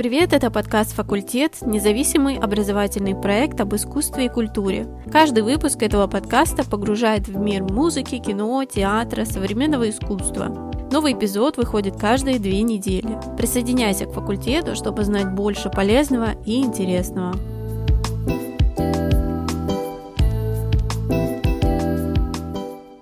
Привет, это подкаст «Факультет», независимый образовательный проект об искусстве и культуре. Каждый выпуск этого подкаста погружает в мир музыки, кино, театра, современного искусства. Новый эпизод выходит каждые две недели. Присоединяйся к факультету, чтобы знать больше полезного и интересного.